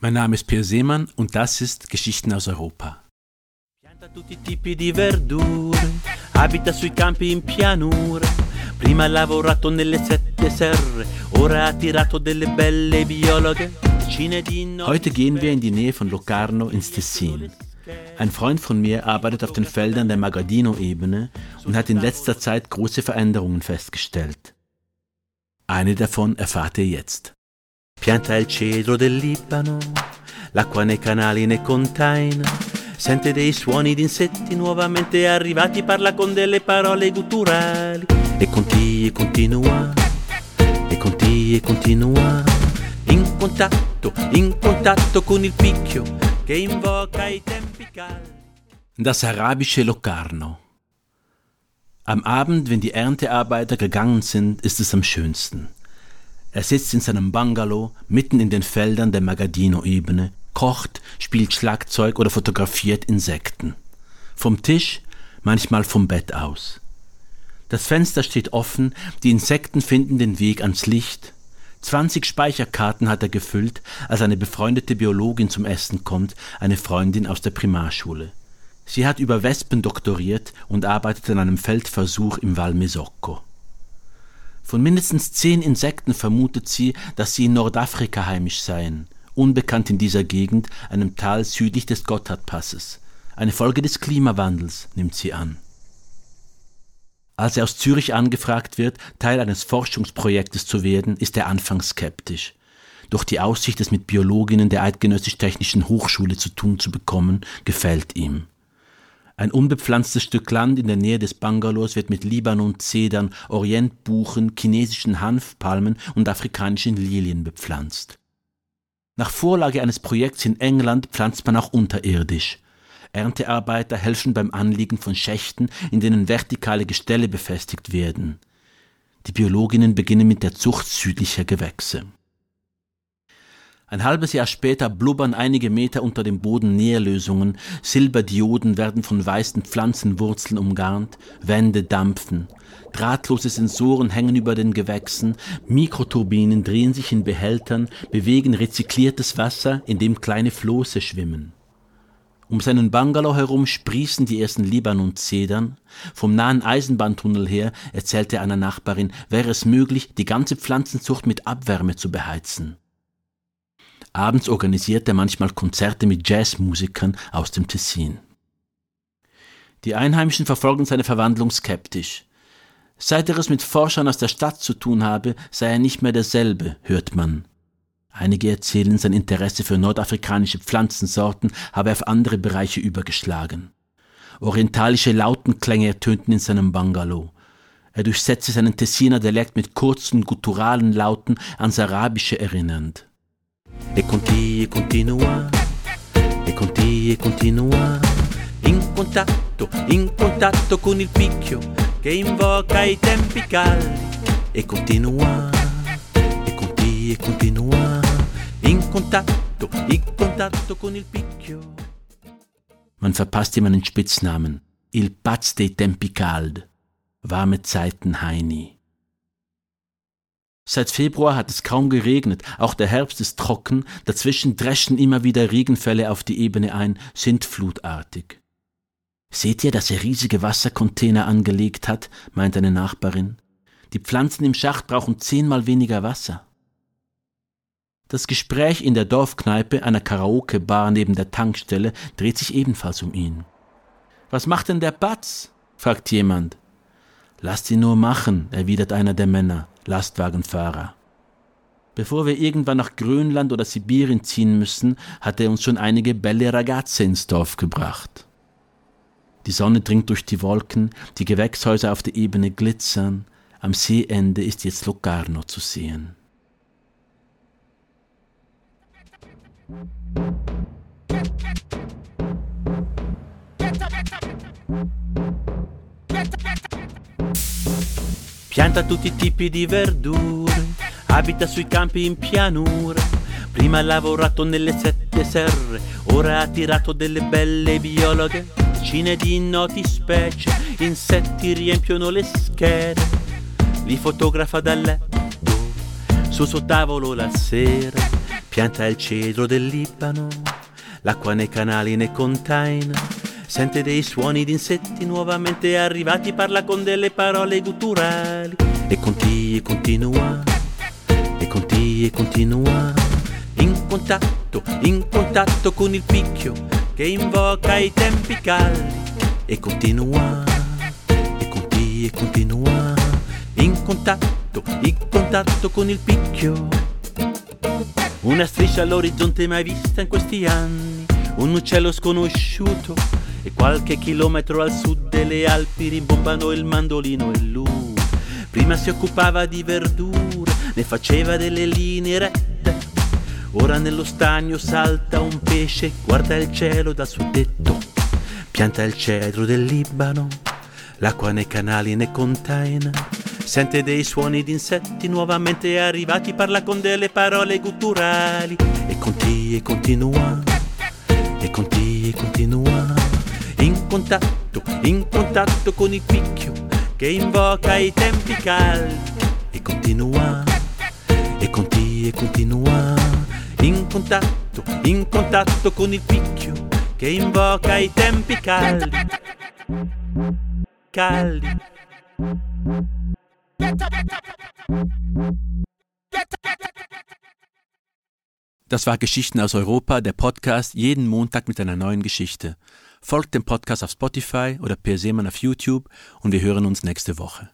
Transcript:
Mein Name ist Pierre Seemann und das ist Geschichten aus Europa. Pianta tutti tipi di verdure, abita sui campi in pianura. Prima ha lavorato nelle sette serre, ora ha tirato delle belle biologhe. Heute gehen wir in die Nähe von Locarno ins Tessin. Ein Freund von mir arbeitet auf den Feldern der Magadino-Ebene und hat in letzter Zeit große Veränderungen festgestellt. Eine davon erfahrt ihr jetzt. Pianta il cedro del Libano, l'acqua nei canali e nei container. Sente dei suoni di insetti nuovamente arrivati, parla con delle parole gutturali. E continua, e continua, e continua, e continua. In contatto, in contatto con il picchio che invoca i tempi caldi. Das arabische Locarno. Am Abend, wenn die Erntearbeiter gegangen sind, ist es am schönsten. Er sitzt in seinem Bungalow mitten in den Feldern der Magadino-Ebene, kocht, spielt Schlagzeug oder fotografiert Insekten. Vom Tisch, manchmal vom Bett aus. Das Fenster steht offen, die Insekten finden den Weg ans Licht. 20 Speicherkarten hat er gefüllt, als eine befreundete Biologin zum Essen kommt, eine Freundin aus der Primarschule. Sie hat über Wespen doktoriert und arbeitet an einem Feldversuch im Val Mesocco. Von mindestens zehn Insekten vermutet sie, dass sie in Nordafrika heimisch seien, unbekannt in dieser Gegend, einem Tal südlich des Gotthardpasses. Eine Folge des Klimawandels, nimmt sie an. Als er aus Zürich angefragt wird, Teil eines Forschungsprojektes zu werden, ist er anfangs skeptisch. Doch die Aussicht, es mit Biologinnen der Eidgenössisch-Technischen Hochschule zu tun zu bekommen, gefällt ihm. Ein unbepflanztes Stück Land in der Nähe des Bungalows wird mit Libanon-Zedern, Orientbuchen, chinesischen Hanfpalmen und afrikanischen Lilien bepflanzt. Nach Vorlage eines Projekts in England pflanzt man auch unterirdisch. Erntearbeiter helfen beim Anliegen von Schächten, in denen vertikale Gestelle befestigt werden. Die Biologinnen beginnen mit der Zucht südlicher Gewächse. Ein halbes Jahr später blubbern einige Meter unter dem Boden Nährlösungen, Silberdioden werden von weißen Pflanzenwurzeln umgarnt, Wände dampfen, drahtlose Sensoren hängen über den Gewächsen, Mikroturbinen drehen sich in Behältern, bewegen rezykliertes Wasser, in dem kleine Flosse schwimmen. Um seinen Bungalow herum sprießen die ersten Libanon-Zedern. Vom nahen Eisenbahntunnel her, erzählte einer Nachbarin, wäre es möglich, die ganze Pflanzenzucht mit Abwärme zu beheizen. Abends organisiert er manchmal Konzerte mit Jazzmusikern aus dem Tessin. Die Einheimischen verfolgen seine Verwandlung skeptisch. Seit er es mit Forschern aus der Stadt zu tun habe, sei er nicht mehr derselbe, hört man. Einige erzählen, sein Interesse für nordafrikanische Pflanzensorten habe auf andere Bereiche übergeschlagen. Orientalische Lautenklänge ertönten in seinem Bungalow. Er durchsetzte seinen Tessiner Dialekt mit kurzen, gutturalen Lauten ans Arabische erinnernd. E continua, e continua, e continua, e continua, in contatto, in contatto con il picchio che invoca i tempi caldi. E continua, e continua, e continua, in contatto, in contatto con il picchio. Man verpasst ihm einen Spitznamen. Il Paz dei Tempi Cald. Warme Zeiten Heini. Seit Februar hat es kaum geregnet, auch der Herbst ist trocken, dazwischen dreschen immer wieder Regenfälle auf die Ebene ein, sind flutartig. Seht ihr, dass er riesige Wassercontainer angelegt hat, meint eine Nachbarin. Die Pflanzen im Schacht brauchen zehnmal weniger Wasser. Das Gespräch in der Dorfkneipe, einer Karaoke-Bar neben der Tankstelle, dreht sich ebenfalls um ihn. Was macht denn der Batz? fragt jemand. Lasst ihn nur machen, erwidert einer der Männer. Lastwagenfahrer. Bevor wir irgendwann nach Grönland oder Sibirien ziehen müssen, hat er uns schon einige Belle Ragazze ins Dorf gebracht. Die Sonne dringt durch die Wolken, die Gewächshäuser auf der Ebene glitzern, am Seeende ist jetzt Locarno zu sehen. Pianta tutti i tipi di verdure, abita sui campi in pianura. Prima ha lavorato nelle sette serre, ora ha tirato delle belle biologhe. Decine di noti specie, insetti riempiono le schede. Li fotografa dal letto, sul suo tavolo la sera pianta il cedro del Libano, l'acqua nei canali nei container, sente dei suoni di insetti nuovamente arrivati, parla con delle parole gutturali. E continua, e continua, e continua, e continua, in contatto, in contatto con il picchio che invoca i tempi caldi. E continua, e continua, e continua, in contatto, in contatto con il picchio. Una striscia all'orizzonte mai vista in questi anni, un uccello sconosciuto e qualche chilometro al sud delle Alpi rimbombano il mandolino e lui. Prima si occupava di verdure, ne faceva delle linee rette. Ora nello stagno salta un pesce, guarda il cielo dal suo tetto. Pianta il cedro del Libano, l'acqua nei canali e nei container. Sente dei suoni di insetti nuovamente arrivati, parla con delle parole gutturali e continua, e continua, e continua, e continua, in contatto, in contatto con il picchio che invoca i tempi caldi e continua, e continua, e continua, in contatto, in contatto con il picchio che invoca i tempi caldi, caldi. Das war Geschichten aus Europa, der Podcast jeden Montag mit einer neuen Geschichte. Folgt dem Podcast auf Spotify oder Per Seemann auf YouTube und wir hören uns nächste Woche.